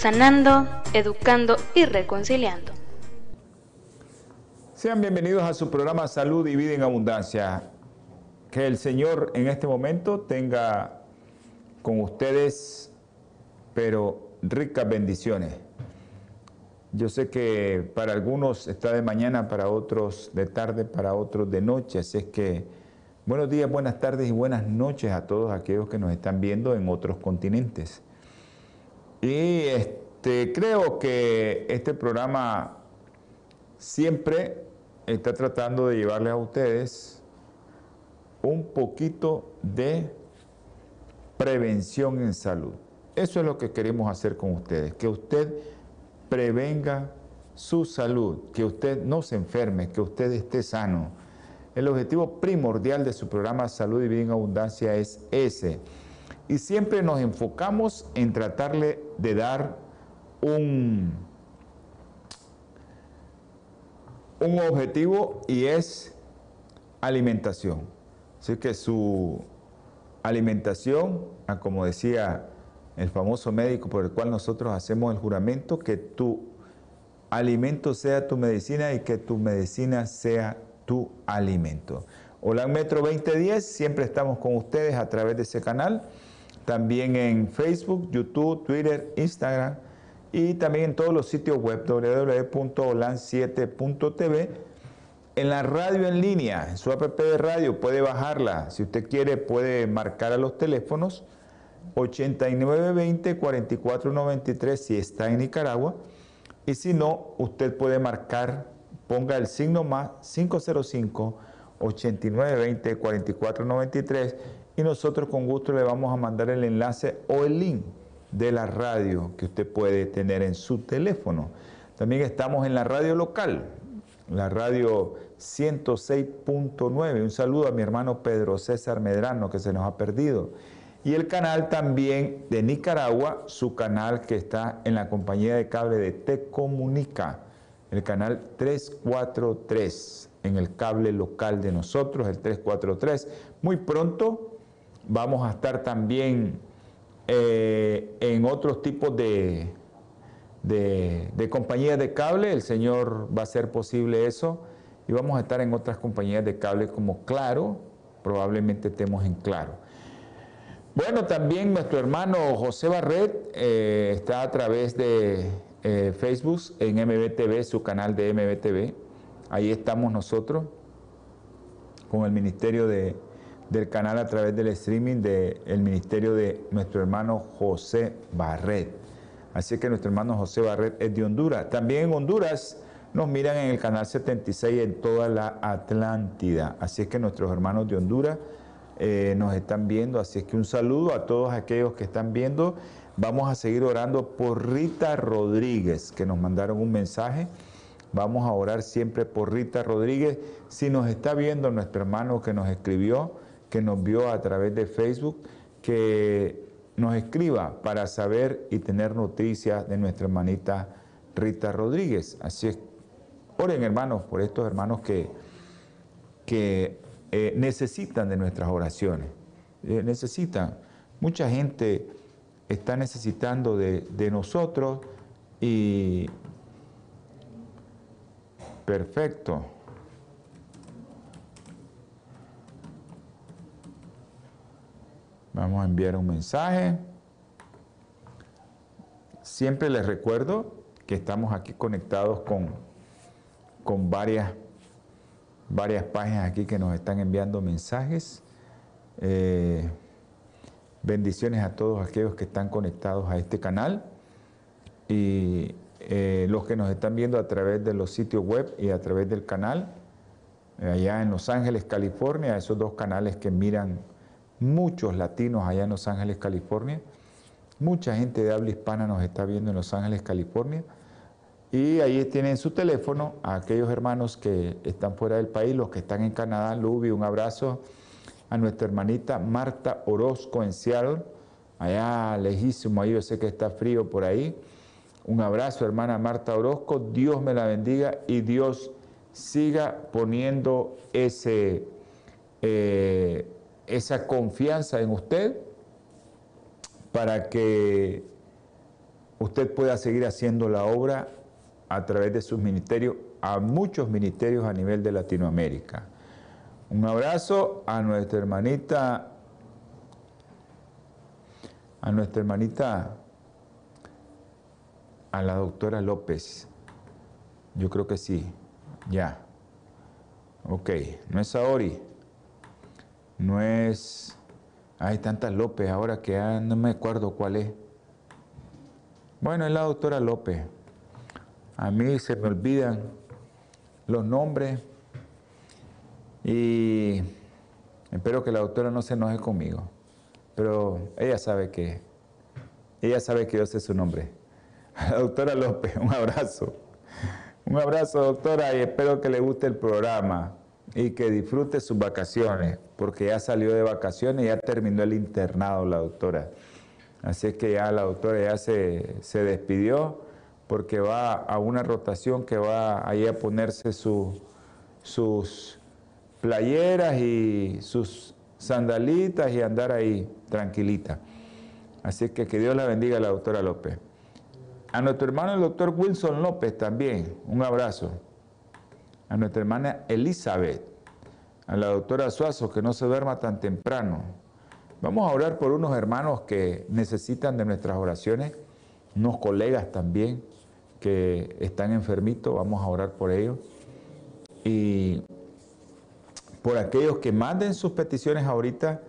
sanando, educando y reconciliando. Sean bienvenidos a su programa Salud y Vida en Abundancia. Que el Señor en este momento tenga con ustedes, pero ricas bendiciones. Yo sé que para algunos está de mañana, para otros de tarde, para otros de noche, así es que buenos días, buenas tardes y buenas noches a todos aquellos que nos están viendo en otros continentes. Y este, creo que este programa siempre está tratando de llevarles a ustedes un poquito de prevención en salud. Eso es lo que queremos hacer con ustedes, que usted prevenga su salud, que usted no se enferme, que usted esté sano. El objetivo primordial de su programa Salud y Vida en Abundancia es ese y siempre nos enfocamos en tratarle de dar un, un objetivo y es alimentación. Así que su alimentación, ah, como decía el famoso médico por el cual nosotros hacemos el juramento, que tu alimento sea tu medicina y que tu medicina sea tu alimento. Hola Metro 2010, siempre estamos con ustedes a través de ese canal también en Facebook, YouTube, Twitter, Instagram y también en todos los sitios web www.holan7.tv. En la radio en línea, en su app de radio, puede bajarla. Si usted quiere, puede marcar a los teléfonos 8920-4493 si está en Nicaragua. Y si no, usted puede marcar, ponga el signo más 505 8920 4493 y nosotros con gusto le vamos a mandar el enlace o el link de la radio que usted puede tener en su teléfono. También estamos en la radio local, la radio 106.9. Un saludo a mi hermano Pedro César Medrano que se nos ha perdido. Y el canal también de Nicaragua, su canal que está en la compañía de cable de Te Comunica, el canal 343, en el cable local de nosotros, el 343. Muy pronto Vamos a estar también eh, en otros tipos de, de, compañías de cable. El Señor va a hacer posible eso. Y vamos a estar en otras compañías de cable como Claro. Probablemente estemos en Claro. Bueno, también nuestro hermano José Barret eh, está a través de eh, Facebook en MBTV, su canal de MBTV. Ahí estamos nosotros con el Ministerio de del canal a través del streaming del ministerio de nuestro hermano José Barret. Así que nuestro hermano José Barret es de Honduras. También en Honduras nos miran en el canal 76 en toda la Atlántida. Así es que nuestros hermanos de Honduras eh, nos están viendo. Así es que un saludo a todos aquellos que están viendo. Vamos a seguir orando por Rita Rodríguez, que nos mandaron un mensaje. Vamos a orar siempre por Rita Rodríguez. Si nos está viendo nuestro hermano que nos escribió, que nos vio a través de Facebook, que nos escriba para saber y tener noticias de nuestra hermanita Rita Rodríguez. Así es, oren hermanos por estos hermanos que, que eh, necesitan de nuestras oraciones. Eh, necesitan. Mucha gente está necesitando de, de nosotros y perfecto. Vamos a enviar un mensaje. Siempre les recuerdo que estamos aquí conectados con, con varias, varias páginas aquí que nos están enviando mensajes. Eh, bendiciones a todos aquellos que están conectados a este canal y eh, los que nos están viendo a través de los sitios web y a través del canal, allá en Los Ángeles, California, esos dos canales que miran muchos latinos allá en Los Ángeles, California. Mucha gente de habla hispana nos está viendo en Los Ángeles, California. Y ahí tienen su teléfono a aquellos hermanos que están fuera del país, los que están en Canadá. Lubi, un abrazo a nuestra hermanita Marta Orozco en Seattle, allá lejísimo, ahí yo sé que está frío por ahí. Un abrazo, hermana Marta Orozco. Dios me la bendiga y Dios siga poniendo ese, eh, esa confianza en usted para que usted pueda seguir haciendo la obra a través de sus ministerios a muchos ministerios a nivel de Latinoamérica. Un abrazo a nuestra hermanita, a nuestra hermanita, a la doctora López. Yo creo que sí, ya. Ok, no es Saori, no es... Hay tantas López ahora que no me acuerdo cuál es. Bueno, es la doctora López. A mí se me olvidan los nombres y espero que la doctora no se enoje conmigo. Pero ella sabe que, ella sabe que yo sé su nombre. La doctora López, un abrazo. Un abrazo, doctora, y espero que le guste el programa y que disfrute sus vacaciones, porque ya salió de vacaciones ya terminó el internado la doctora. Así es que ya la doctora ya se, se despidió porque va a una rotación que va ahí a ponerse sus playeras y sus sandalitas y andar ahí tranquilita. Así que que Dios la bendiga a la doctora López. A nuestro hermano el doctor Wilson López también, un abrazo a nuestra hermana Elizabeth, a la doctora Suazo, que no se duerma tan temprano. Vamos a orar por unos hermanos que necesitan de nuestras oraciones, unos colegas también que están enfermitos, vamos a orar por ellos. Y por aquellos que manden sus peticiones ahorita,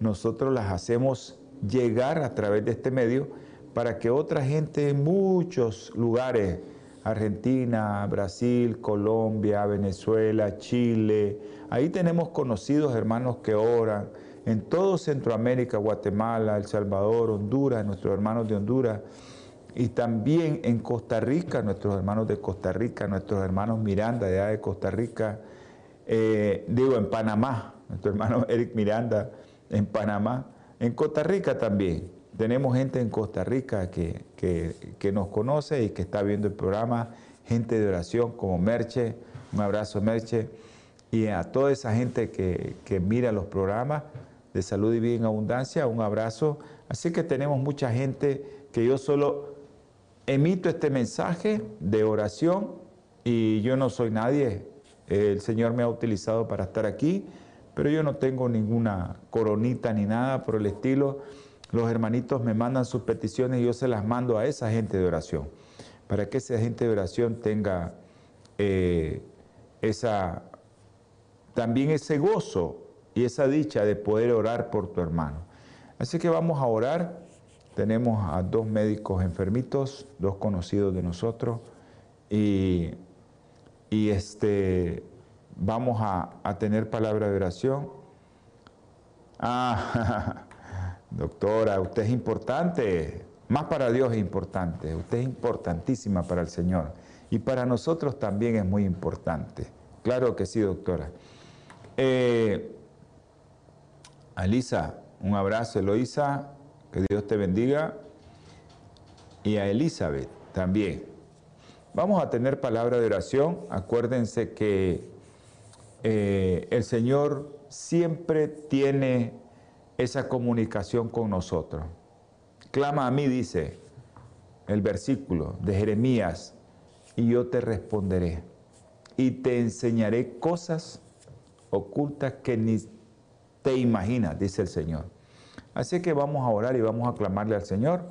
nosotros las hacemos llegar a través de este medio para que otra gente en muchos lugares Argentina, Brasil, Colombia, Venezuela, Chile. Ahí tenemos conocidos hermanos que oran. En todo Centroamérica, Guatemala, El Salvador, Honduras, nuestros hermanos de Honduras. Y también en Costa Rica, nuestros hermanos de Costa Rica, nuestros hermanos Miranda de allá de Costa Rica. Eh, digo, en Panamá, nuestro hermano Eric Miranda en Panamá. En Costa Rica también. Tenemos gente en Costa Rica que, nos conoce y que está viendo el programa, gente de oración como Merche, un abrazo Merche, y a toda esa gente que, que mira los programas de salud y vida en abundancia, un abrazo. Así que tenemos mucha gente que yo solo emito este mensaje de oración y yo no soy nadie, el Señor me ha utilizado para estar aquí, pero yo no tengo ninguna coronita ni nada por el estilo los hermanitos me mandan sus peticiones y yo se las mando a esa gente de oración, para que esa gente de oración tenga eh, esa, también ese gozo y esa dicha de poder orar por tu hermano. Así que vamos a orar. Tenemos a dos médicos enfermitos, dos conocidos de nosotros, y, este, vamos a, a tener palabra de oración. Ah, Doctora, usted es importante, más para Dios es importante, usted es importantísima para el Señor y para nosotros también es muy importante. Claro que sí, doctora. Eh, Elisa, un abrazo, Eloisa, que Dios te bendiga. Y a Elizabeth también. Vamos a tener palabra de oración. Acuérdense que eh, el Señor siempre tiene esa comunicación con nosotros. Clama a mí, dice el versículo de Jeremías, y yo te responderé y te enseñaré cosas ocultas que ni te imaginas, dice el Señor. Así que vamos a orar y vamos a clamarle al Señor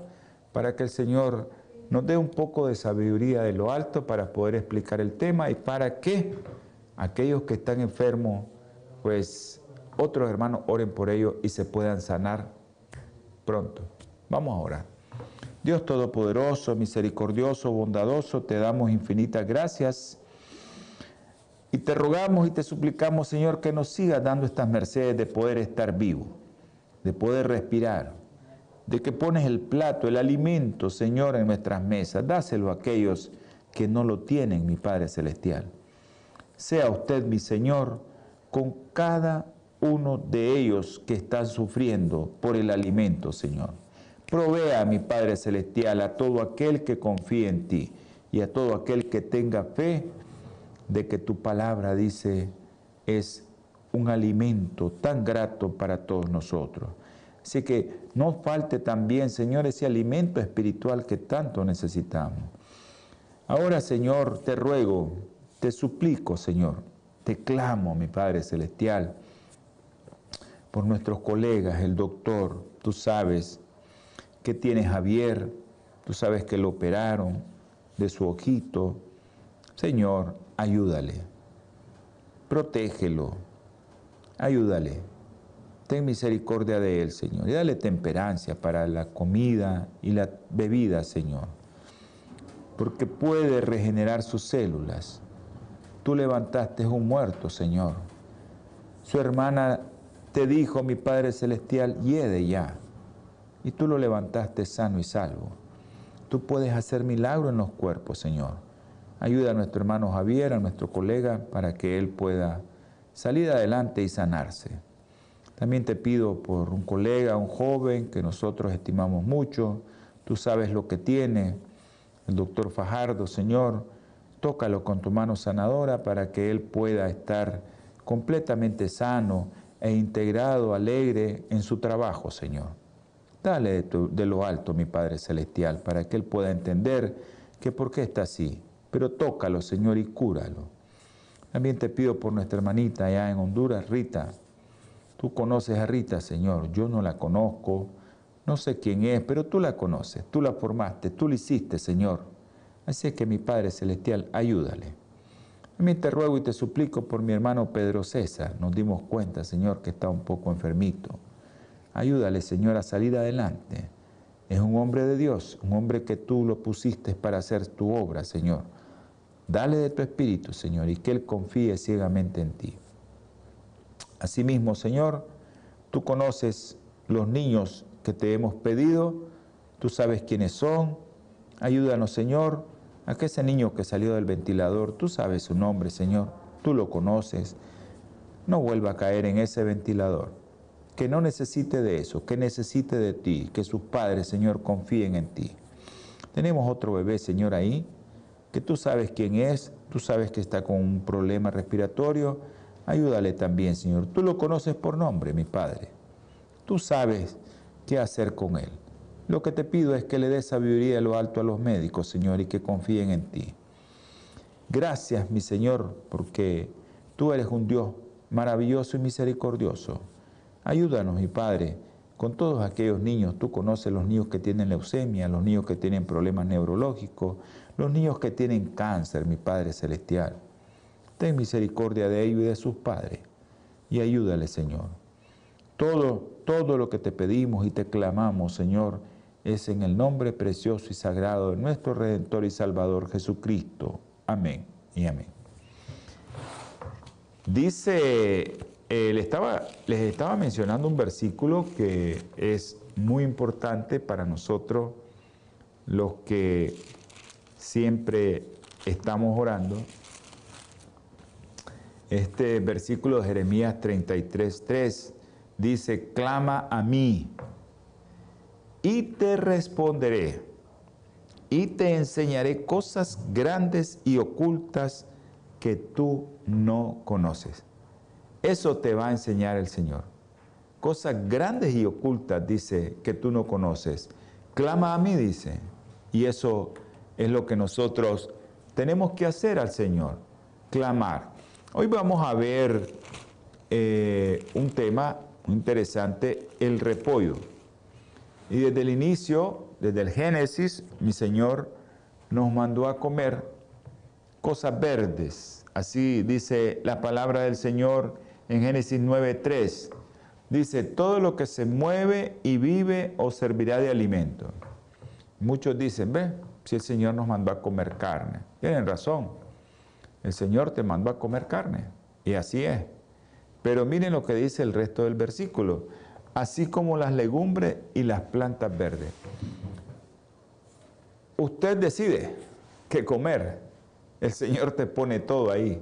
para que el Señor nos dé un poco de sabiduría de lo alto para poder explicar el tema y para que aquellos que están enfermos, pues otros hermanos oren por ellos y se puedan sanar pronto. Vamos a orar. Dios Todopoderoso, misericordioso, bondadoso, te damos infinitas gracias y te rogamos y te suplicamos, Señor, que nos sigas dando estas mercedes de poder estar vivo, de poder respirar, de que pones el plato, el alimento, Señor, en nuestras mesas. Dáselo a aquellos que no lo tienen, mi Padre Celestial. Sea usted, mi Señor, con cada uno de ellos que están sufriendo por el alimento, Señor. Provea, mi Padre Celestial, a todo aquel que confíe en ti y a todo aquel que tenga fe de que tu palabra, dice, es un alimento tan grato para todos nosotros. Así que no falte también, Señor, ese alimento espiritual que tanto necesitamos. Ahora, Señor, te ruego, te suplico, Señor, te clamo, mi Padre Celestial, por nuestros colegas, el doctor, tú sabes que tiene Javier, tú sabes que lo operaron de su ojito. Señor, ayúdale, protégelo, ayúdale. Ten misericordia de él, Señor, y dale temperancia para la comida y la bebida, Señor, porque puede regenerar sus células. Tú levantaste un muerto, Señor. Su hermana te dijo, mi Padre Celestial, yede ya. Y tú lo levantaste sano y salvo. Tú puedes hacer milagro en los cuerpos, Señor. Ayuda a nuestro hermano Javier, a nuestro colega, para que él pueda salir adelante y sanarse. También te pido por un colega, un joven que nosotros estimamos mucho, tú sabes lo que tiene, el doctor Fajardo, Señor, tócalo con tu mano sanadora para que él pueda estar completamente sano e integrado, alegre en su trabajo, Señor. Dale de, lo alto, mi Padre Celestial, para que él pueda entender que por qué está así. Pero tócalo, Señor, y cúralo. También te pido por nuestra hermanita allá en Honduras, Rita, Tú conoces a Rita, Señor. Yo no la conozco, no sé quién es, pero tú la conoces, tú la formaste, tú la hiciste, Señor. Así es que mi Padre Celestial, ayúdale. También te ruego y te suplico por mi hermano Pedro César. Nos dimos cuenta, Señor, que está un poco enfermito. Ayúdale, Señor, a salir adelante. Es un hombre de Dios, un hombre que tú lo pusiste para hacer tu obra, Señor. Dale de tu espíritu, Señor, y que Él confíe ciegamente en ti. Asimismo, Señor, tú conoces los niños que te hemos pedido, tú sabes quiénes son. Ayúdanos, Señor, a que ese niño que salió del ventilador, tú sabes su nombre, Señor, tú lo conoces, no vuelva a caer en ese ventilador. Que no necesite de eso, que necesite de ti, que sus padres, Señor, confíen en ti. Tenemos otro bebé, Señor, ahí, que tú sabes quién es, tú sabes que está con un problema respiratorio, Ayúdale también, Señor. Tú lo conoces por nombre, mi Padre. Tú sabes qué hacer con él. Lo que te pido es que le des sabiduría a lo alto a los médicos, Señor, y que confíen en ti. Gracias, mi Señor, porque tú eres un Dios maravilloso y misericordioso. Ayúdanos, mi Padre, con todos aquellos niños. Tú conoces los niños que tienen leucemia, los niños que tienen problemas neurológicos, los niños que tienen cáncer, mi Padre Celestial. Ten misericordia de ellos y de sus padres y ayúdale, Señor. Todo, todo lo que te pedimos y te clamamos, Señor, es en el nombre precioso y sagrado de nuestro Redentor y Salvador Jesucristo. Amén y amén. Dice, eh, estaba, les estaba mencionando un versículo que es muy importante para nosotros, los que siempre estamos orando este versículo de Jeremías 33.3 dice, clama a mí y te responderé y te enseñaré cosas grandes y ocultas que tú no conoces. Eso te va a enseñar el Señor. Cosas grandes y ocultas, dice, que tú no conoces. Clama a mí, dice. Y eso es lo que nosotros tenemos que hacer al Señor. Clamar. Hoy vamos a ver eh, un tema interesante, el repollo. Y desde el inicio, desde el Génesis, mi Señor nos mandó a comer cosas verdes. Así dice la palabra del Señor en Génesis 9.3. Dice, todo lo que se mueve y vive os servirá de alimento. Muchos dicen, ve, si el Señor nos mandó a comer carne. Tienen razón el Señor te mandó a comer carne. Y así es. Pero miren lo que dice el resto del versículo. Así como las legumbres y las plantas verdes. Usted decide qué comer. El Señor te pone todo ahí.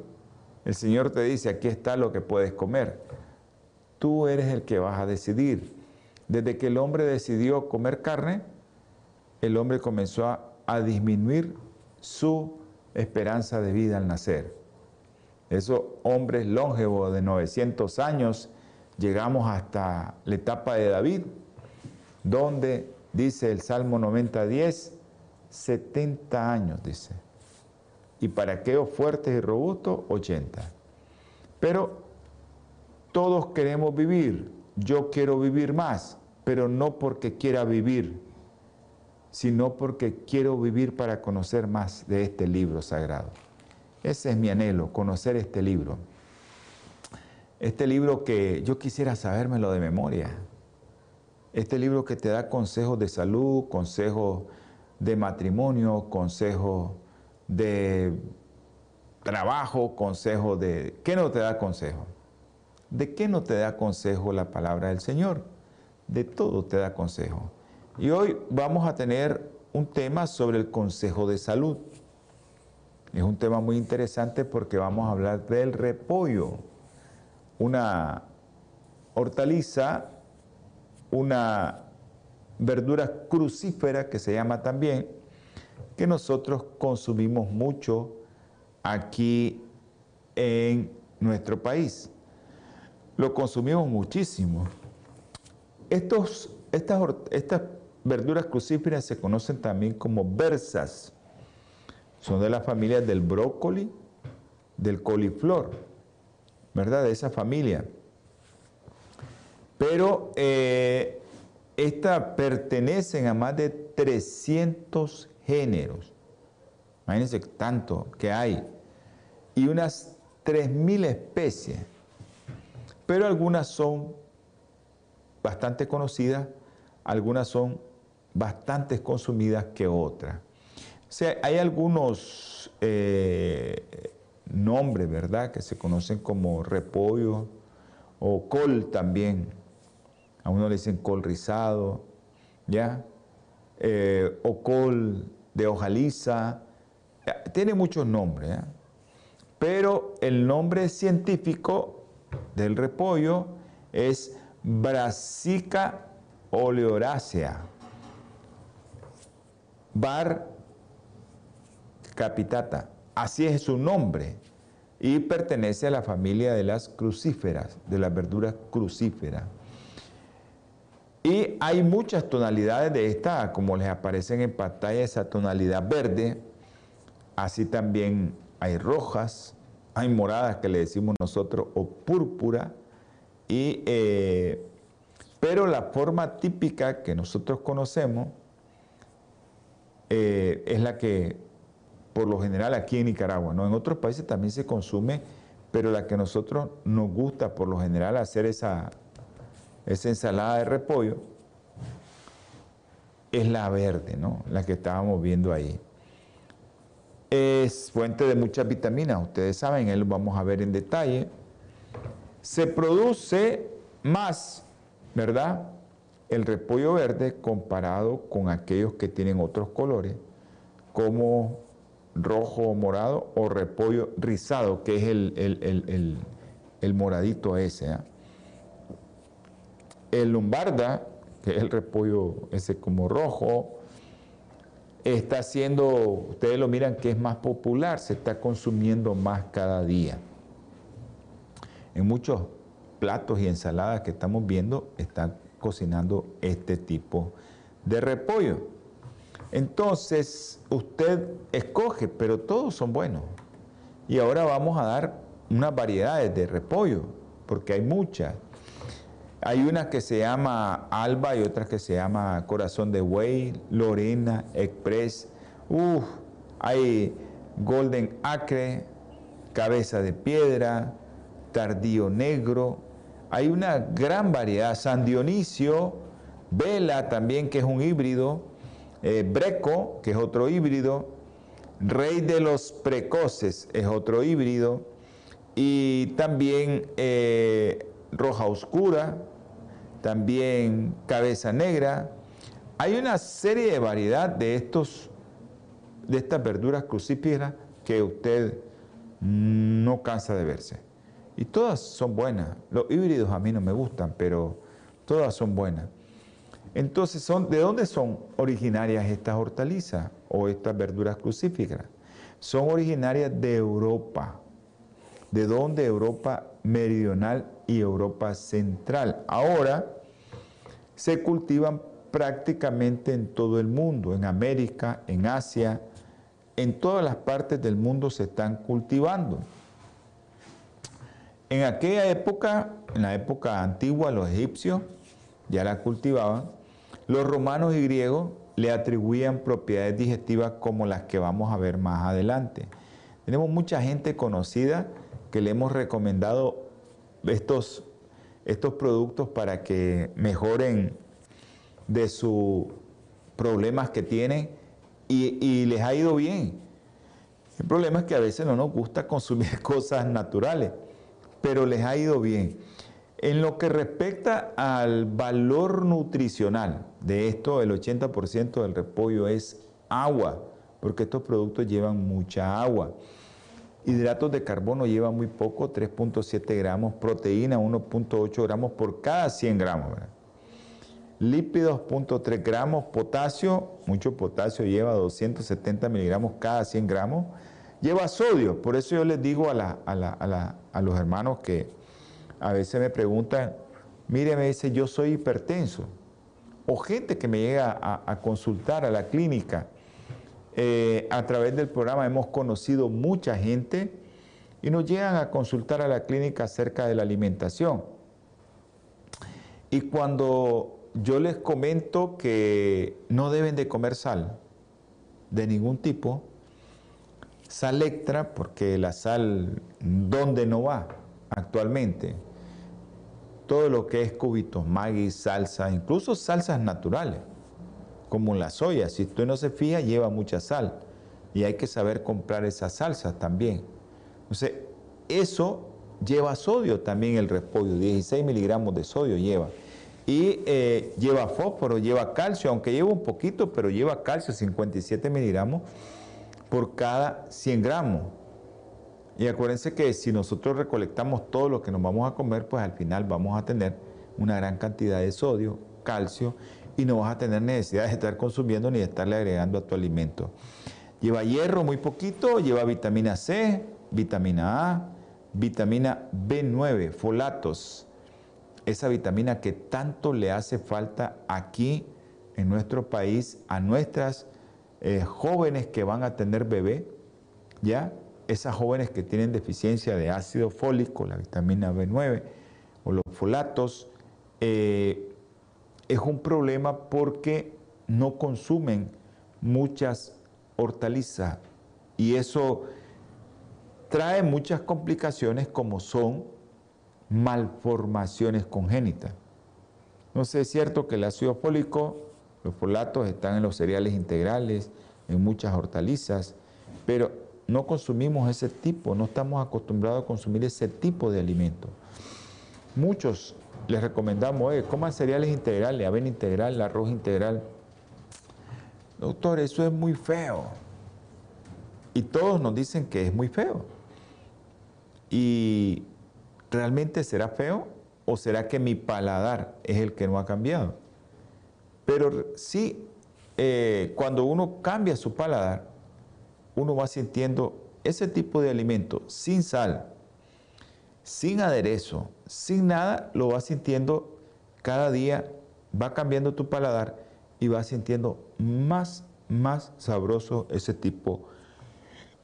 El Señor te dice, aquí está lo que puedes comer. Tú eres el que vas a decidir. Desde que el hombre decidió comer carne, el hombre comenzó a, disminuir su esperanza de vida al nacer. Esos hombres longevos de 900 años, llegamos hasta la etapa de David, donde dice el Salmo 90, 10, 70 años, dice. Y para aquellos fuertes y robustos, 80. Pero todos queremos vivir. Yo quiero vivir más, pero no porque quiera vivir, sino porque quiero vivir para conocer más de este libro sagrado. Ese es mi anhelo, conocer este libro. Este libro que yo quisiera sabérmelo de memoria. Este libro que te da consejos de salud, consejos de matrimonio, consejos de trabajo, consejos de... ¿Qué no te da consejo? ¿De qué no te da consejo la palabra del Señor? De todo te da consejo. Y hoy vamos a tener un tema sobre el consejo de salud. Es un tema muy interesante porque vamos a hablar del repollo, una hortaliza, una verdura crucífera que se llama también, que nosotros consumimos mucho aquí en nuestro país. Lo consumimos muchísimo. Estos, estas, verduras crucíferas se conocen también como bersas son de la familia del brócoli, del coliflor, ¿verdad? De esa familia. Pero eh, estas pertenecen a más de 300 géneros. Imagínense tanto que hay. Y unas 3.000 especies. Pero algunas son bastante conocidas, algunas son bastante consumidas que otras sea, hay algunos eh, nombres, ¿verdad?, que se conocen como repollo o col también. A uno le dicen col rizado, ¿ya? Eh, o col de hoja lisa. Tiene muchos nombres, ¿ya? Pero el nombre científico del repollo es Brassica oleorácea. Bar capitata. Así es su nombre. Y pertenece a la familia de las crucíferas, de las verduras crucíferas. Y hay muchas tonalidades de esta, como les aparecen en pantalla, esa tonalidad verde. Así también hay rojas, hay moradas que le decimos nosotros, o púrpura. Y, eh, pero la forma típica que nosotros conocemos eh, es la que por lo general aquí en Nicaragua, ¿no? En otros países también se consume, pero la que a nosotros nos gusta por lo general hacer esa, esa ensalada de repollo es la verde, ¿no? La que estábamos viendo ahí. Es fuente de muchas vitaminas, ustedes saben, él lo vamos a ver en detalle. Se produce más, ¿verdad? El repollo verde comparado con aquellos que tienen otros colores, como rojo o morado o repollo rizado, que es el, moradito ese. ¿ah? El lumbarda, que es el repollo ese como rojo, está siendo, ustedes lo miran que es más popular, se está consumiendo más cada día. En muchos platos y ensaladas que estamos viendo están cocinando este tipo de repollo. Entonces, usted escoge, pero todos son buenos. Y ahora vamos a dar unas variedades de repollo, porque hay muchas. Hay una que se llama Alba y otra que se llama Corazón de Buey, Lorena, Express. Uf, hay Golden Acre, Cabeza de Piedra, Tardío Negro. Hay una gran variedad. San Dionisio, Vela también, que es un híbrido. Eh, Breco, que es otro híbrido, Rey de los Precoces es otro híbrido, y también eh, Roja Oscura, también cabeza negra. Hay una serie de variedad de estos de estas verduras crucíferas que usted no cansa de verse. Y todas son buenas. Los híbridos a mí no me gustan, pero todas son buenas. Entonces, ¿de dónde son originarias estas hortalizas o estas verduras crucíferas? Son originarias de Europa. ¿De dónde? Europa meridional y Europa central. Ahora se cultivan prácticamente en todo el mundo, en América, en Asia, en todas las partes del mundo se están cultivando. En aquella época, en la época antigua, los egipcios ya la cultivaban, los romanos y griegos le atribuían propiedades digestivas como las que vamos a ver más adelante. Tenemos mucha gente conocida que le hemos recomendado estos, estos productos para que mejoren de sus problemas que tienen y, les ha ido bien. El problema es que a veces no nos gusta consumir cosas naturales, pero les ha ido bien. En lo que respecta al valor nutricional de esto, el 80% del repollo es agua, porque estos productos llevan mucha agua. Hidratos de carbono llevan muy poco, 3.7 gramos, proteína 1.8 gramos por cada 100 gramos lípidos 0.3 gramos, potasio, mucho potasio lleva 270 miligramos cada 100 gramos, lleva sodio, por eso yo les digo a, los hermanos que a veces me preguntan, mire, me dice, yo soy hipertenso, o gente que me llega a, consultar a la clínica, eh, a través del programa hemos conocido mucha gente y nos llegan a consultar a la clínica acerca de la alimentación. Y cuando yo les comento que no deben de comer sal de ningún tipo, sal extra, porque la sal, ¿dónde no va actualmente? Todo lo que es cubitos, maggi, salsa, incluso salsas naturales, como la soya, si usted no se fija, lleva mucha sal y hay que saber comprar esas salsas también. Entonces, eso lleva sodio también el repollo, 16 miligramos de sodio lleva y eh, lleva fósforo, lleva calcio, aunque lleva un poquito, pero lleva calcio, 57 miligramos por cada 100 gramos. Y acuérdense que si nosotros recolectamos todo lo que nos vamos a comer, pues al final vamos a tener una gran cantidad de sodio, calcio, y no vas a tener necesidad de estar consumiendo ni de estarle agregando a tu alimento. Lleva hierro muy poquito, lleva vitamina C, vitamina A, vitamina B9, folatos, esa vitamina que tanto le hace falta aquí en nuestro país a nuestras eh, jóvenes que van a tener bebé, ¿ya? Esas jóvenes que tienen deficiencia de ácido fólico, la vitamina B9 o los folatos, eh, es un problema porque no consumen muchas hortalizas y eso trae muchas complicaciones como son malformaciones congénitas. No sé, es cierto que el ácido fólico, los folatos están en los cereales integrales, en muchas hortalizas, pero no consumimos ese tipo, no estamos acostumbrados a consumir ese tipo de alimento. Muchos les recomendamos, eh, coman cereales integrales, avena integral, arroz integral. Doctor, eso es muy feo. Y todos nos dicen que es muy feo. Y ¿realmente será feo o será que mi paladar es el que no ha cambiado? Pero sí, eh, cuando uno cambia su paladar, uno va sintiendo ese tipo de alimento sin sal, sin aderezo, sin nada, lo va sintiendo cada día, va cambiando tu paladar y va sintiendo más, más sabroso ese tipo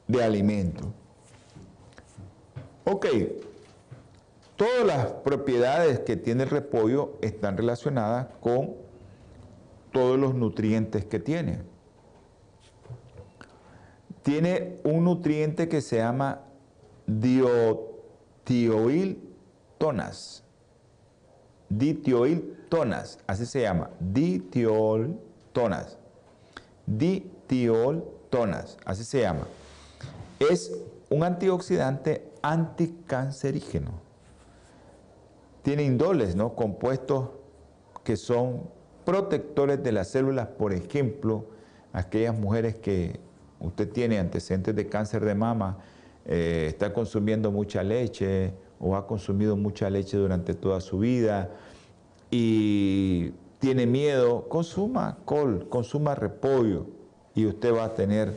de alimento. Ok, Todas las propiedades que tiene el repollo están relacionadas con todos los nutrientes que tiene. Tiene un nutriente que se llama ditioltonas. Ditioltonas, así se llama, ditioltonas. Ditioltonas, así se llama. Es un antioxidante anticancerígeno tiene indoles, ¿no? compuestos que son protectores de las células, por ejemplo, aquellas mujeres que usted tiene antecedentes de cáncer de mama, eh, está consumiendo mucha leche o ha consumido mucha leche durante toda su vida y tiene miedo, consuma col, consuma repollo y usted va a tener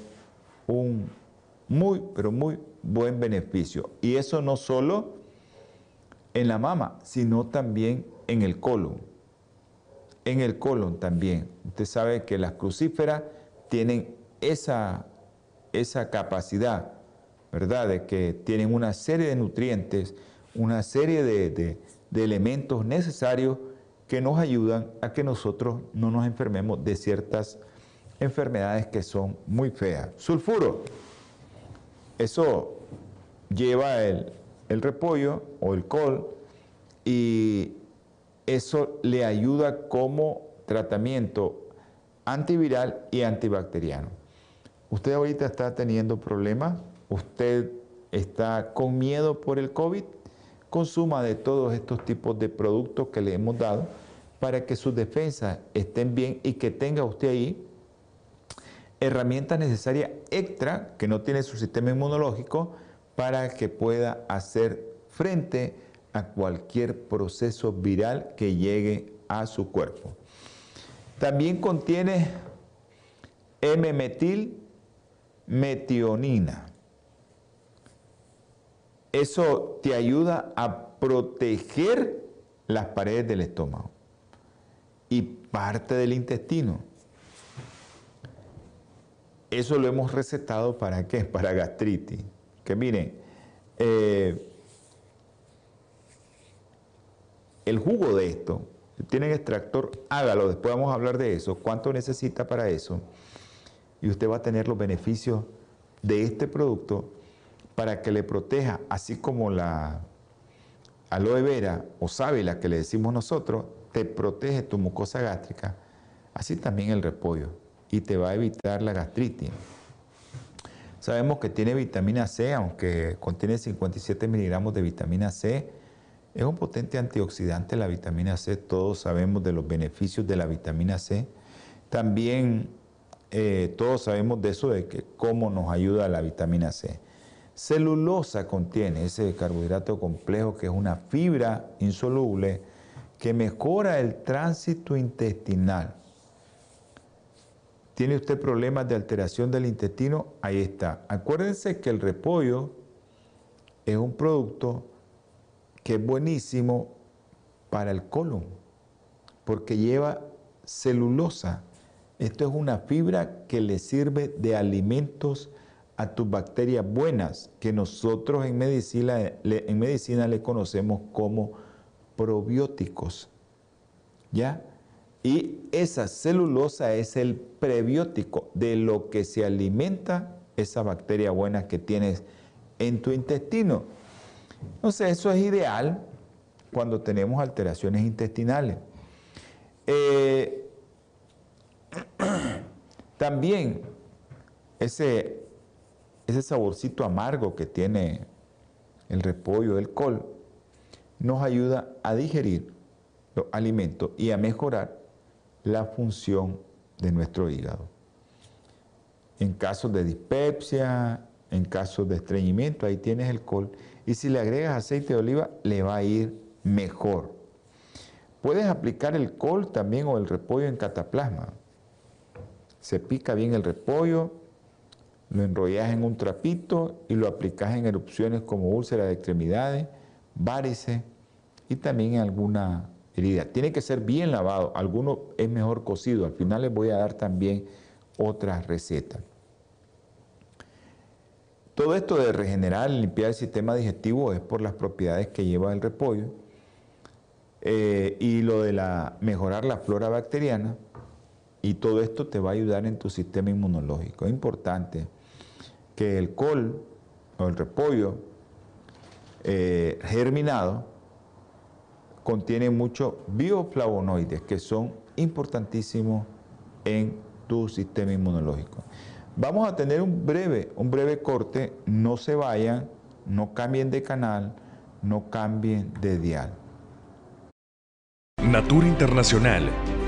un muy, pero muy buen beneficio. Y eso no solo en la mama, sino también en el colon. En el colon también. Usted sabe que las crucíferas tienen esa, esa capacidad, ¿verdad? De que tienen una serie de nutrientes, una serie de, elementos necesarios que nos ayudan a que nosotros no nos enfermemos de ciertas enfermedades que son muy feas. Sulfuro, eso lleva el, repollo o el col y eso le ayuda como tratamiento antiviral y antibacteriano. Usted ahorita está teniendo problemas, usted está con miedo por el COVID, consuma de todos estos tipos de productos que le hemos dado para que sus defensas estén bien y que tenga usted ahí herramientas necesarias extra que no tiene su sistema inmunológico para que pueda hacer frente a cualquier proceso viral que llegue a su cuerpo. También contiene M-metil metionina. Eso te ayuda a proteger las paredes del estómago y parte del intestino. Eso lo hemos recetado para qué? Para gastritis. Que miren, eh, el jugo de esto, tienen extractor, hágalo, después vamos a hablar de eso, cuánto necesita para eso, y usted va a tener los beneficios de este producto para que le proteja, así como la aloe vera o sábila que le decimos nosotros, te protege tu mucosa gástrica, así también el repollo y te va a evitar la gastritis. Sabemos que tiene vitamina C, aunque contiene 57 miligramos de vitamina C. Es un potente antioxidante la vitamina C, todos sabemos de los beneficios de la vitamina C. También eh, todos sabemos de eso, de que cómo nos ayuda la vitamina C. Celulosa contiene ese carbohidrato complejo que es una fibra insoluble que mejora el tránsito intestinal ¿Tiene usted problemas de alteración del intestino? Ahí está. Acuérdense que el repollo es un producto que es buenísimo para el colon, porque lleva celulosa. Esto es una fibra que le sirve de alimentos a tus bacterias buenas, que nosotros en medicina, en medicina le conocemos como probióticos. ¿Ya? Y esa celulosa es el prebiótico de lo que se alimenta esa bacteria buena que tienes en tu intestino. Entonces eso es ideal cuando tenemos alteraciones intestinales. Eh, también ese, saborcito amargo que tiene el repollo, el col, nos ayuda a digerir los alimentos y a mejorar la función de nuestro hígado. En casos de dispepsia, en casos de estreñimiento, ahí tienes el col. Y si le agregas aceite de oliva, le va a ir mejor. Puedes aplicar el col también o el repollo en cataplasma. Se pica bien el repollo, lo enrollas en un trapito y lo aplicas en erupciones como úlceras de extremidades, varices y también en alguna tiene que ser bien lavado, alguno es mejor cocido. Al final les voy a dar también otras recetas. Todo esto de regenerar limpiar el sistema digestivo es por las propiedades que lleva el repollo. Eh, y lo de la, mejorar la flora bacteriana. Y todo esto te va a ayudar en tu sistema inmunológico. Es importante que el col o el repollo eh, germinado contiene muchos bioflavonoides que son importantísimos en tu sistema inmunológico. Vamos a tener un breve, un breve corte, no se vayan, no cambien de canal, no cambien de dial. Natura Internacional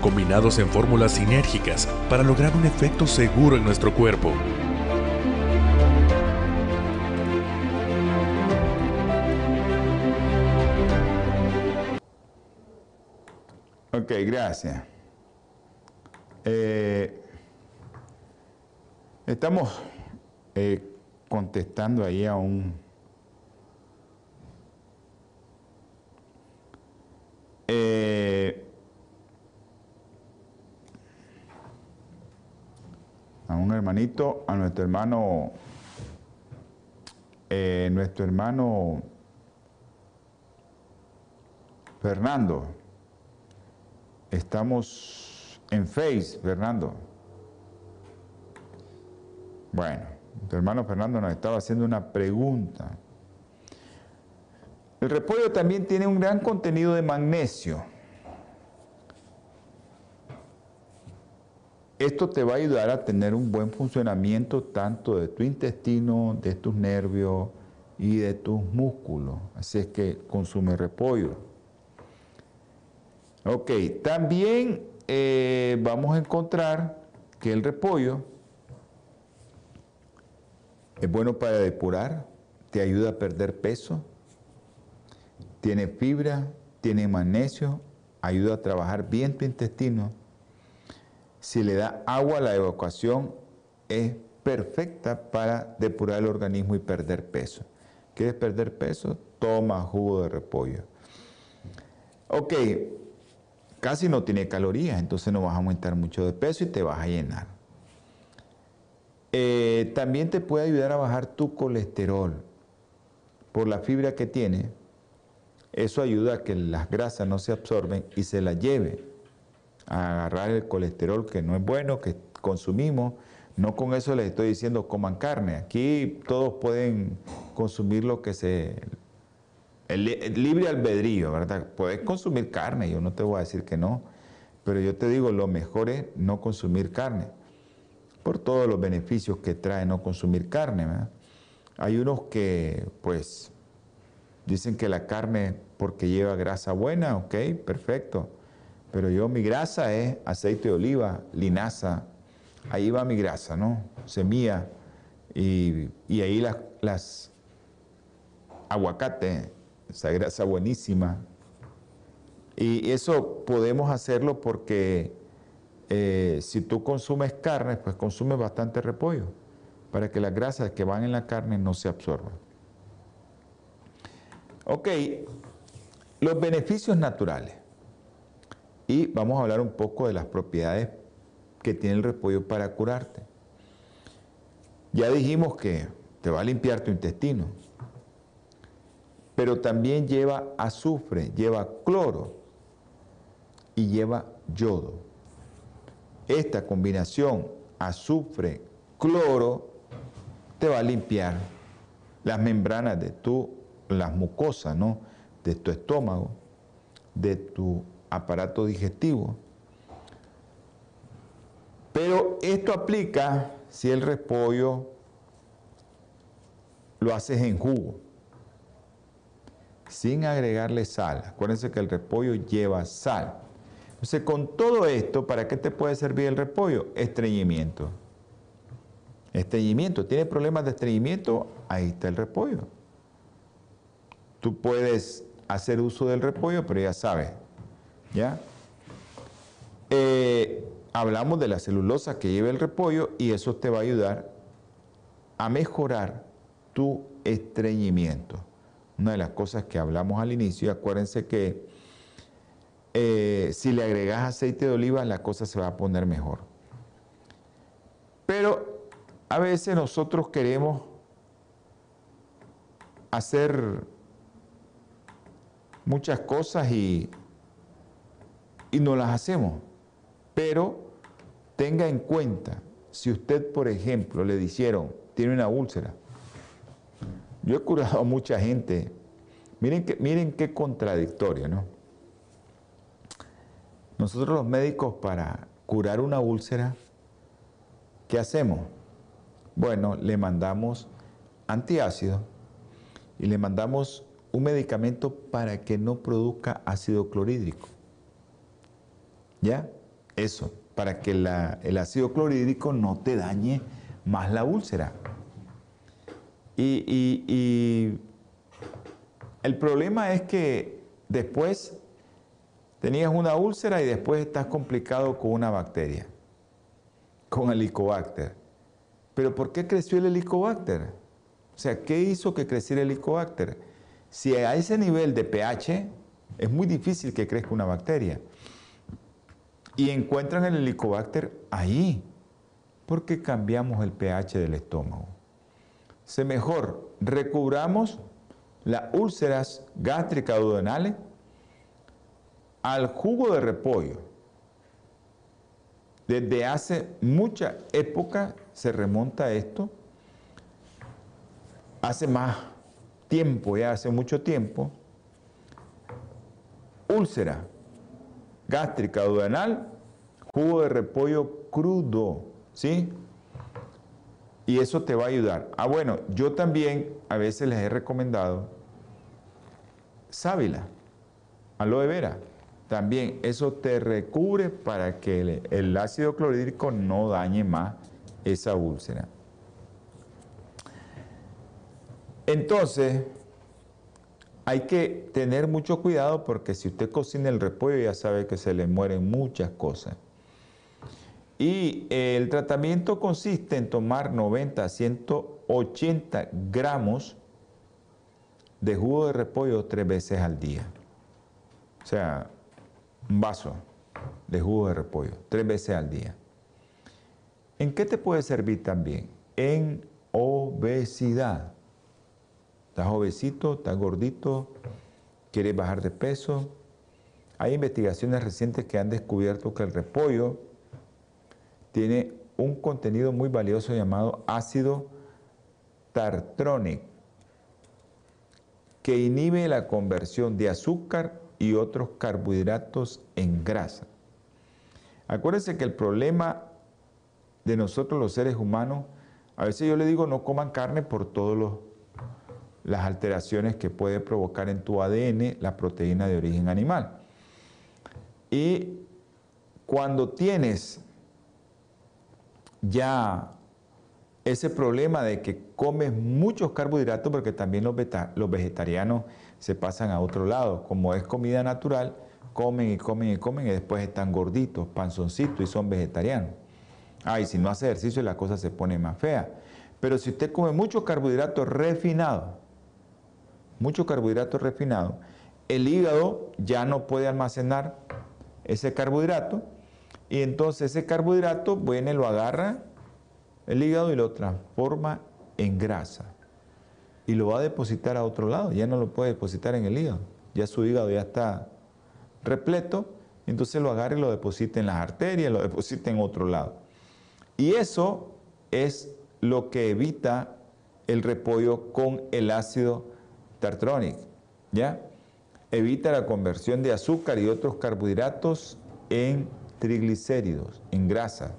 combinados en fórmulas sinérgicas para lograr un efecto seguro en nuestro cuerpo. Ok, gracias. Eh, estamos eh, contestando ahí a un... Eh, a a nuestro hermano, nuestro hermano Fernando. Estamos en Face, Fernando. Bueno, tu hermano Fernando nos estaba haciendo una pregunta. El repollo también tiene un gran contenido de magnesio. Esto te va a ayudar a tener un buen funcionamiento tanto de tu intestino, de tus nervios y de tus músculos. Así es que consume repollo. Ok, también eh, vamos a encontrar que el repollo es bueno para depurar, te ayuda a perder peso, tiene fibra, tiene magnesio, ayuda a trabajar bien tu intestino. Si le da agua la evacuación, es perfecta para depurar el organismo y perder peso. ¿Quieres perder peso? Toma jugo de repollo. Ok, casi no tiene calorías, entonces no vas a aumentar mucho de peso y te vas a llenar. Eh, también te puede ayudar a bajar tu colesterol por la fibra que tiene. Eso ayuda a que las grasas no se absorben y se las lleve agarrar el colesterol que no es bueno, que consumimos. No con eso les estoy diciendo coman carne. Aquí todos pueden consumir lo que se libre albedrío, ¿verdad? Puedes consumir carne, yo no te voy a decir que no, pero yo te digo, lo mejor es no consumir carne, por todos los beneficios que trae no consumir carne. ¿verdad? Hay unos que, pues, dicen que la carne porque lleva grasa buena, ok, perfecto, pero yo mi grasa es aceite de oliva, linaza, ahí va mi grasa, ¿no? Semilla, y, ahí las, las aguacate, esa grasa buenísima. Y eso podemos hacerlo porque eh, si tú consumes carne, pues consumes bastante repollo para que las grasas que van en la carne no se absorban. Ok, los beneficios naturales. Y vamos a hablar un poco de las propiedades que tiene el repollo para curarte. Ya dijimos que te va a limpiar tu intestino, pero también lleva azufre, lleva cloro y lleva yodo. Esta combinación azufre-cloro te va a limpiar las membranas de tu, las mucosas, ¿no? De tu estómago, de tu aparato digestivo. Pero esto aplica si el repollo lo haces en jugo sin agregarle sal. Acuérdense que el repollo lleva sal. Entonces, con todo esto, ¿para qué te puede servir el repollo? Estreñimiento. Estreñimiento. ¿Tiene problemas de estreñimiento? Ahí está el repollo. Tú puedes hacer uso del repollo, pero ya sabes, ¿ya? Eh, hablamos de la celulosa que lleva el repollo y eso te va a ayudar a mejorar tu estreñimiento una de las cosas que hablamos al inicio, acuérdense que eh, si le agregas aceite de oliva la cosa se va a poner mejor. Pero a veces nosotros queremos hacer muchas cosas y, y no las hacemos, pero tenga en cuenta, si usted, por ejemplo, le dijeron, tiene una úlcera, yo he curado a mucha gente, miren, que, miren qué contradictorio, ¿no? Nosotros los médicos para curar una úlcera, ¿qué hacemos? Bueno, le mandamos antiácido y le mandamos un medicamento para que no produzca ácido clorhídrico. ¿Ya? Eso, para que el ácido clorhídrico no te dañe más la úlcera. Y, el problema es que después tenías una úlcera y después estás complicado con una bacteria, con el Helicobacter. Pero ¿por qué creció el Helicobacter? O sea, ¿qué hizo que creciera el Helicobacter? Si a ese nivel de pH es muy difícil que crezca una bacteria. Y encuentran el Helicobacter ahí, porque cambiamos el pH del estómago. Se mejor recubramos las úlceras gástricas duodenales al jugo de repollo. Desde hace mucha época se remonta esto, hace más tiempo, ya hace mucho tiempo, úlcera gástrica duodenal, jugo de repollo crudo, ¿sí? y eso te va a ayudar. Ah, bueno, yo también a veces les he recomendado sábila, aloe vera. También eso te recubre para que el, ácido clorhídrico no dañe más esa úlcera. Entonces, hay que tener mucho cuidado porque si usted cocina el repollo ya sabe que se le mueren muchas cosas. Y el tratamiento consiste en tomar 90 a 180 gramos de jugo de repollo tres veces al día. O sea, un vaso de jugo de repollo tres veces al día. ¿En qué te puede servir también? En obesidad. Estás obesito, estás gordito, quieres bajar de peso. Hay investigaciones recientes que han descubierto que el repollo tiene un contenido muy valioso llamado ácido tartrónico, que inhibe la conversión de azúcar y otros carbohidratos en grasa. Acuérdense que el problema de nosotros los seres humanos, a veces yo le digo no coman carne por todas las alteraciones que puede provocar en tu ADN la proteína de origen animal. Y cuando tienes ya ese problema de que comes muchos carbohidratos, porque también los, los vegetarianos se pasan a otro lado, como es comida natural, comen y comen y comen y después están gorditos, panzoncitos y son vegetarianos. Ay, si no hace ejercicio la cosa se pone más fea. Pero si usted come muchos carbohidratos refinados, mucho carbohidrato refinado, el hígado ya no puede almacenar ese carbohidrato y entonces ese carbohidrato viene, lo agarra el hígado y lo transforma en grasa. Y lo va a depositar a otro lado, ya no lo puede depositar en el hígado. Ya su hígado ya está repleto, entonces lo agarra y lo deposita en las arterias, lo deposita en otro lado. Y eso es lo que evita el repollo con el ácido tartrónico, ¿ya? Evita la conversión de azúcar y otros carbohidratos en triglicéridos, en grasa.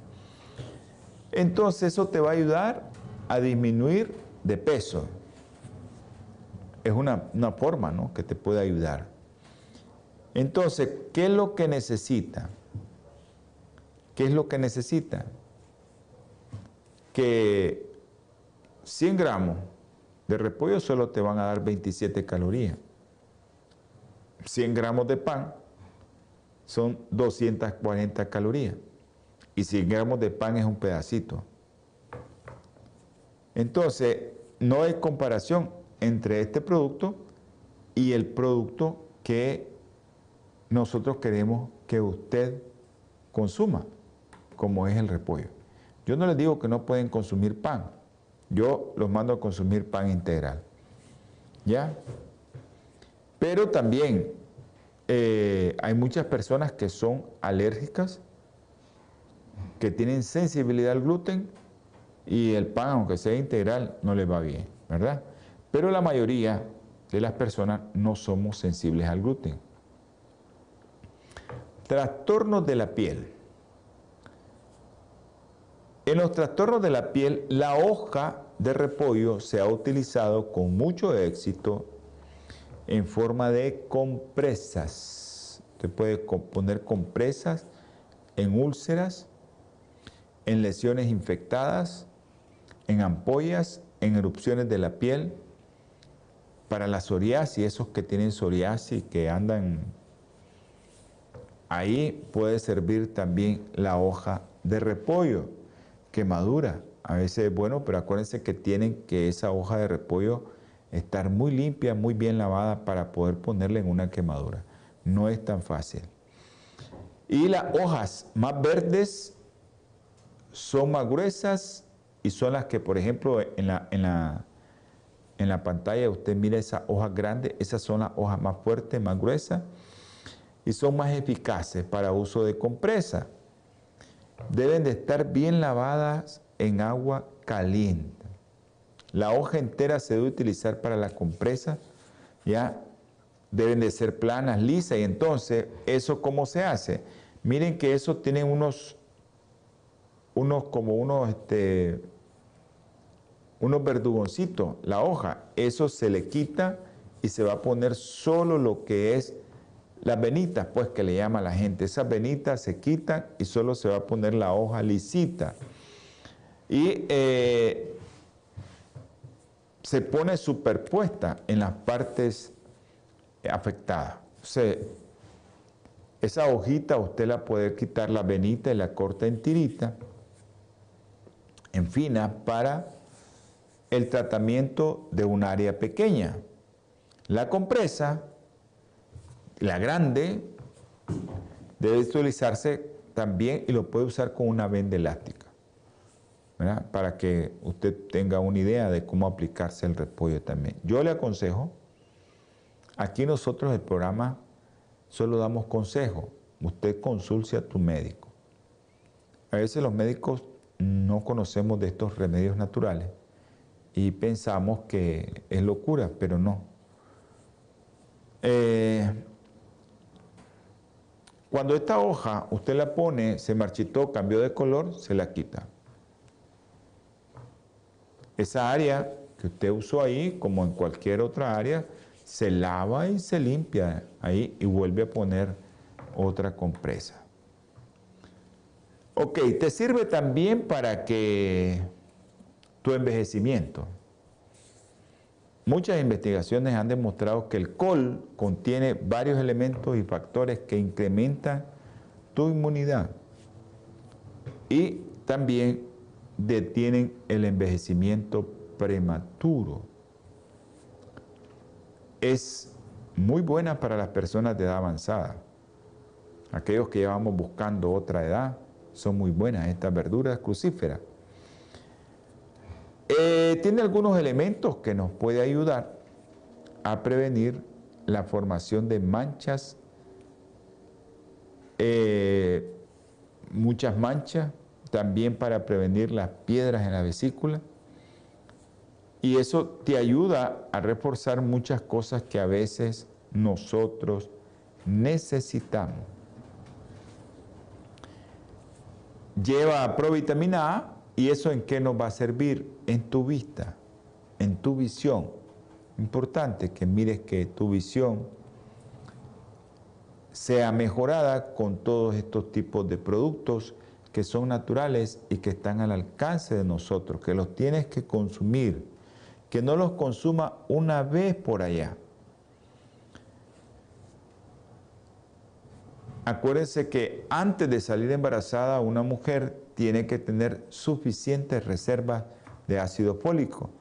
Entonces eso te va a ayudar a disminuir de peso. Es una, forma ¿no? que te puede ayudar. Entonces, ¿qué es lo que necesita? ¿Qué es lo que necesita? Que 100 gramos de repollo solo te van a dar 27 calorías. 100 gramos de pan son 240 calorías. Y 100 gramos de pan es un pedacito. Entonces, no hay comparación entre este producto y el producto que nosotros queremos que usted consuma, como es el repollo. Yo no les digo que no pueden consumir pan. Yo los mando a consumir pan integral. ¿Ya? Pero también eh, hay muchas personas que son alérgicas que tienen sensibilidad al gluten y el pan, aunque sea integral, no les va bien, ¿verdad? Pero la mayoría de las personas no somos sensibles al gluten. Trastornos de la piel. En los trastornos de la piel, la hoja de repollo se ha utilizado con mucho éxito en forma de compresas. Usted puede poner compresas en úlceras, en lesiones infectadas, en ampollas, en erupciones de la piel, para la psoriasis, esos que tienen psoriasis, que andan ahí, puede servir también la hoja de repollo que madura. A veces es bueno, pero acuérdense que tienen que esa hoja de repollo estar muy limpia, muy bien lavada para poder ponerla en una quemadura. No es tan fácil. Y las hojas más verdes son más gruesas y son las que, por ejemplo, en la, en la, en la pantalla usted mira esas hojas grandes, esas son las hojas más fuertes, más gruesas y son más eficaces para uso de compresa. Deben de estar bien lavadas en agua caliente. La hoja entera se debe utilizar para la compresa, ya deben de ser planas, lisas y entonces, ¿eso cómo se hace? Miren que eso tiene unos, unos como unos, este, unos verdugoncitos, la hoja, eso se le quita y se va a poner solo lo que es las venitas, pues que le llama la gente. Esas venitas se quitan y solo se va a poner la hoja lisita. Y eh, se pone superpuesta en las partes afectadas. O esa hojita usted la puede quitar la venita y la corta en tirita, en fina, para el tratamiento de un área pequeña. La compresa, la grande, debe utilizarse también y lo puede usar con una venda elástica, para que usted tenga una idea de cómo aplicarse el repollo también. Yo le aconsejo, aquí nosotros el programa solo damos consejo. Usted consulte a tu médico. A veces los médicos no conocemos de estos remedios naturales y pensamos que es locura, pero no. Eh, cuando esta hoja usted la pone, se marchitó, cambió de color, se la quita. Esa área que usted usó ahí, como en cualquier otra área, se lava y se limpia ahí y vuelve a poner otra compresa. Ok, te sirve también para que tu envejecimiento. Muchas investigaciones han demostrado que el col contiene varios elementos y factores que incrementan tu inmunidad y también detienen el envejecimiento prematuro es muy buena para las personas de edad avanzada. Aquellos que llevamos buscando otra edad, son muy buenas estas verduras crucíferas. Eh, tiene algunos elementos que nos puede ayudar a prevenir la formación de manchas, eh, muchas manchas, también para prevenir las piedras en la vesícula y eso te ayuda a reforzar muchas cosas que a veces nosotros necesitamos. Lleva provitamina A y eso en qué nos va a servir? En tu vista, en tu visión. Importante que mires que tu visión sea mejorada con todos estos tipos de productos que son naturales y que están al alcance de nosotros, que los tienes que consumir que no los consuma una vez por allá. Acuérdense que antes de salir embarazada una mujer tiene que tener suficientes reservas de ácido fólico.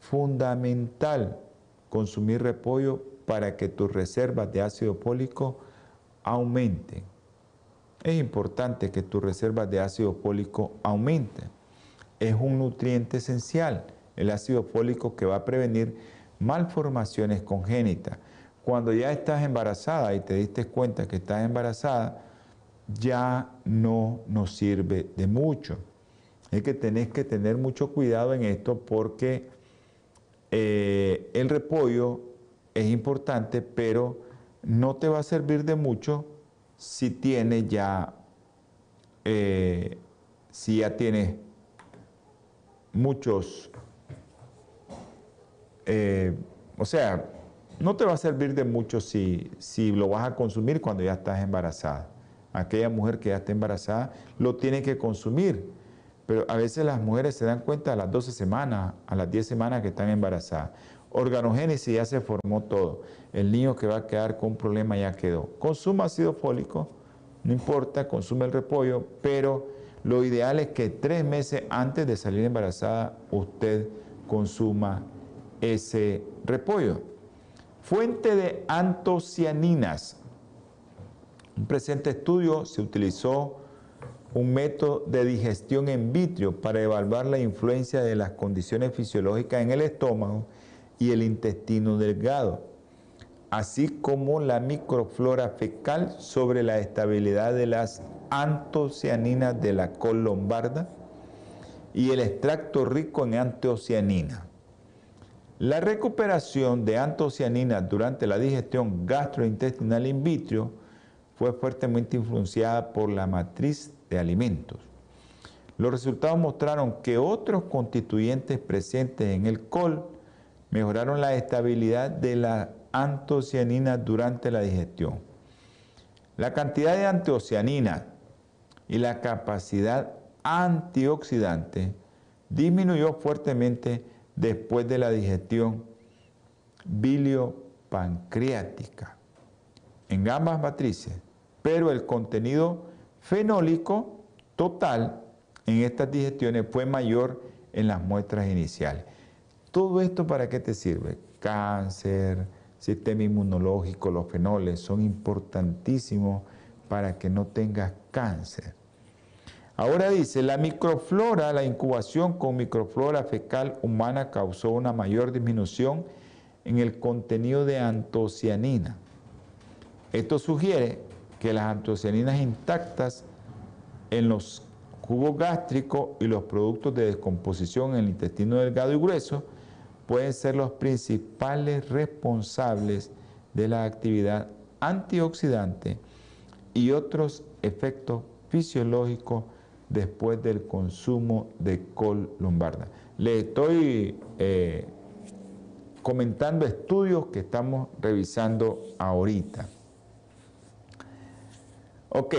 Fundamental consumir repollo para que tus reservas de ácido fólico aumenten. Es importante que tus reservas de ácido fólico aumenten. Es un nutriente esencial el ácido fólico que va a prevenir malformaciones congénitas. Cuando ya estás embarazada y te diste cuenta que estás embarazada, ya no nos sirve de mucho. Es que tenés que tener mucho cuidado en esto porque eh, el repollo es importante, pero no te va a servir de mucho si tiene ya, eh, si ya tienes muchos, eh, o sea, no te va a servir de mucho si, si lo vas a consumir cuando ya estás embarazada. Aquella mujer que ya está embarazada lo tiene que consumir. Pero a veces las mujeres se dan cuenta a las 12 semanas, a las 10 semanas que están embarazadas. Organogénesis ya se formó todo. El niño que va a quedar con un problema ya quedó. Consuma ácido fólico, no importa, consume el repollo, pero lo ideal es que tres meses antes de salir embarazada usted consuma ese repollo. Fuente de antocianinas. Un presente estudio se utilizó un método de digestión en vitrio para evaluar la influencia de las condiciones fisiológicas en el estómago y el intestino delgado, así como la microflora fecal sobre la estabilidad de las antocianinas de la col lombarda y el extracto rico en antocianina. La recuperación de antocianinas durante la digestión gastrointestinal in vitro fue fuertemente influenciada por la matriz de alimentos. Los resultados mostraron que otros constituyentes presentes en el col mejoraron la estabilidad de la antocianina durante la digestión. La cantidad de antocianina y la capacidad antioxidante disminuyó fuertemente después de la digestión biliopancreática en ambas matrices, pero el contenido fenólico total en estas digestiones fue mayor en las muestras iniciales. ¿Todo esto para qué te sirve? Cáncer, sistema inmunológico, los fenoles son importantísimos para que no tengas cáncer. Ahora dice, la microflora, la incubación con microflora fecal humana causó una mayor disminución en el contenido de antocianina. Esto sugiere que las antocianinas intactas en los jugos gástricos y los productos de descomposición en el intestino delgado y grueso pueden ser los principales responsables de la actividad antioxidante y otros efectos fisiológicos después del consumo de col lombarda. Le estoy eh, comentando estudios que estamos revisando ahorita. Ok,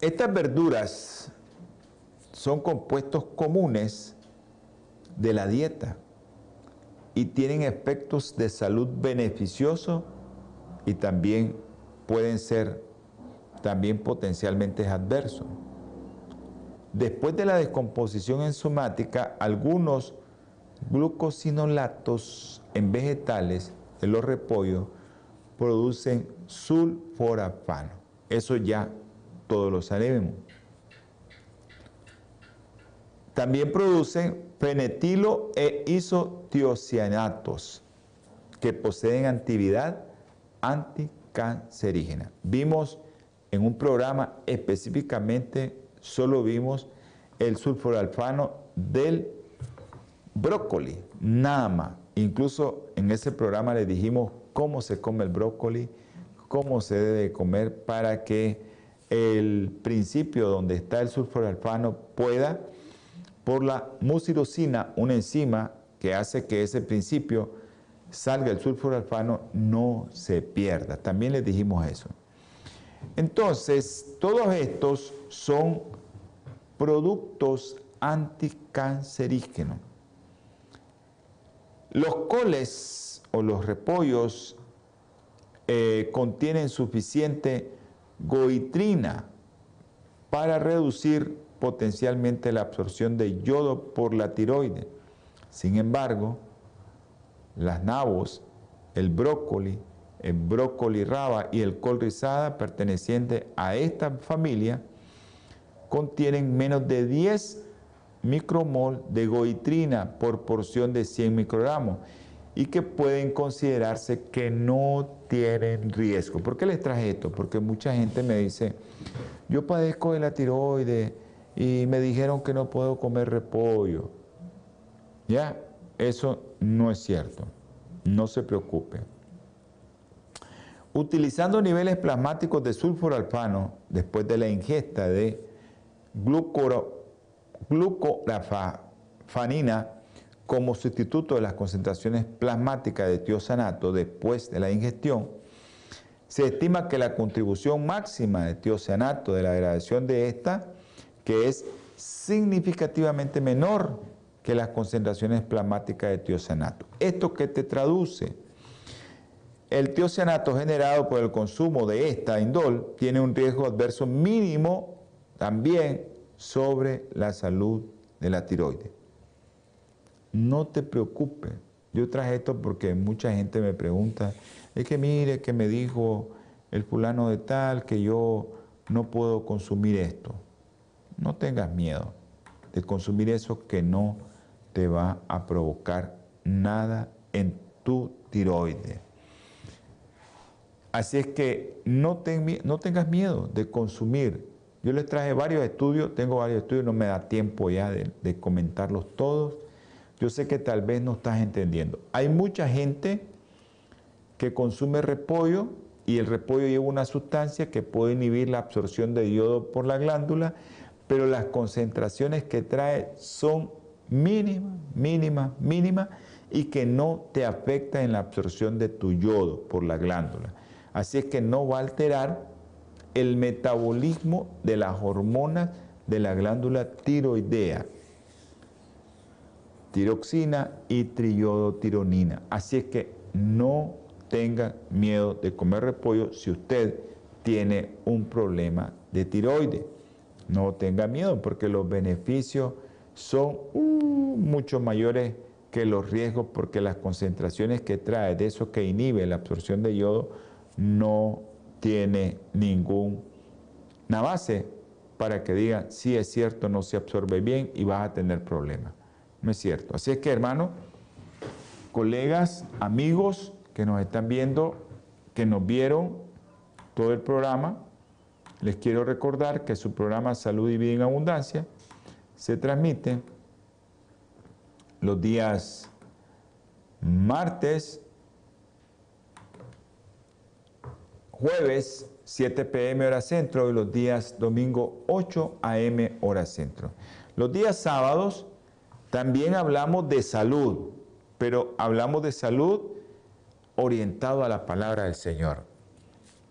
estas verduras son compuestos comunes de la dieta y tienen efectos de salud beneficiosos y también pueden ser también potencialmente adversos. Después de la descomposición enzimática, algunos glucosinolatos en vegetales de los repollos producen sulforafano. Eso ya todos lo sabemos. También producen fenetilo e isotiocianatos que poseen actividad anticancerígena. Vimos en un programa específicamente, solo vimos el sulforalfano del brócoli, nada más. Incluso en ese programa le dijimos cómo se come el brócoli, cómo se debe comer para que el principio donde está el sulforalfano pueda por la mucirocina, una enzima que hace que ese principio salga el sulforalfano, no se pierda. También les dijimos eso. Entonces, todos estos son productos anticancerígenos. Los coles o los repollos eh, contienen suficiente goitrina para reducir potencialmente la absorción de yodo por la tiroides. Sin embargo, las nabos, el brócoli, el brócoli raba y el col rizada pertenecientes a esta familia contienen menos de 10 micromol de goitrina por porción de 100 microgramos. Y que pueden considerarse que no tienen riesgo. ¿Por qué les traje esto? Porque mucha gente me dice, yo padezco de la tiroides y me dijeron que no puedo comer repollo. Ya, eso no es cierto. No se preocupe. Utilizando niveles plasmáticos de sulfuro alfano después de la ingesta de glucorafanina como sustituto de las concentraciones plasmáticas de tiosanato después de la ingestión, se estima que la contribución máxima de tiosanato de la degradación de esta, que es significativamente menor que las concentraciones plasmáticas de tiosanato. ¿Esto qué te traduce? El tiosanato generado por el consumo de esta indol tiene un riesgo adverso mínimo también sobre la salud de la tiroides. No te preocupes. Yo traje esto porque mucha gente me pregunta, es que mire que me dijo el fulano de tal que yo no puedo consumir esto. No tengas miedo de consumir eso que no te va a provocar nada en tu tiroides. Así es que no, tengas miedo de consumir. Yo les traje varios estudios, tengo varios estudios, no me da tiempo ya de comentarlos todos. Yo sé que tal vez no estás entendiendo. Hay mucha gente que consume repollo y el repollo lleva una sustancia que puede inhibir la absorción de yodo por la glándula, pero las concentraciones que trae son mínimas, mínimas, mínimas y que no te afecta en la absorción de tu yodo por la glándula. Así es que no va a alterar el metabolismo de las hormonas de la glándula tiroidea, tiroxina y triodotironina. Así es que no tenga miedo de comer repollo si usted tiene un problema de tiroides. No tenga miedo porque los beneficios son uh, mucho mayores que los riesgos porque las concentraciones que trae de eso que inhibe la absorción de yodo no tiene ninguna base para que diga si es cierto, no se absorbe bien y vas a tener problemas. No es cierto. Así es que, hermano, colegas, amigos que nos están viendo, que nos vieron todo el programa, les quiero recordar que su programa Salud y Vida en Abundancia se transmite los días martes, jueves 7 pm hora centro y los días domingo 8 am hora centro. Los días sábados también hablamos de salud, pero hablamos de salud orientado a la palabra del Señor.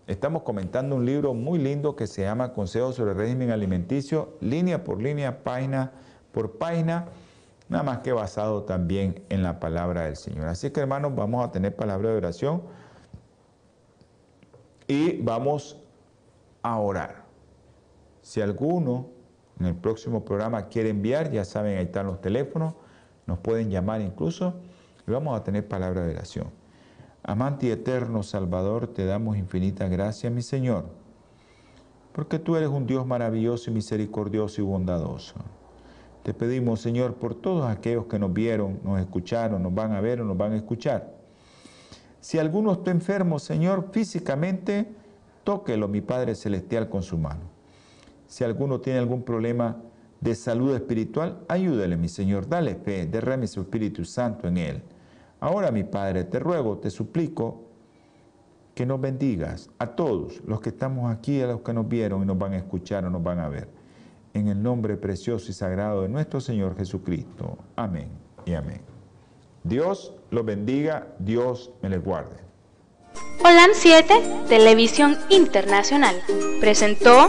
Estamos comentando un libro muy lindo que se llama Consejos sobre el régimen alimenticio, línea por línea, página por página, nada más que basado también en la palabra del Señor. Así que hermanos, vamos a tener palabra de oración y vamos a orar. Si alguno en el próximo programa quiere enviar, ya saben, ahí están los teléfonos, nos pueden llamar incluso y vamos a tener palabra de oración. Amante y eterno Salvador, te damos infinita gracia, mi Señor, porque tú eres un Dios maravilloso y misericordioso y bondadoso. Te pedimos, Señor, por todos aquellos que nos vieron, nos escucharon, nos van a ver o nos van a escuchar. Si alguno está enfermo, Señor, físicamente, tóquelo, mi Padre Celestial, con su mano. Si alguno tiene algún problema de salud espiritual, ayúdale, mi Señor, dale fe, derrame su Espíritu Santo en él. Ahora, mi Padre, te ruego, te suplico que nos bendigas a todos los que estamos aquí, a los que nos vieron y nos van a escuchar o nos van a ver. En el nombre precioso y sagrado de nuestro Señor Jesucristo. Amén y amén. Dios los bendiga, Dios me les guarde. Holan 7, Televisión Internacional, presentó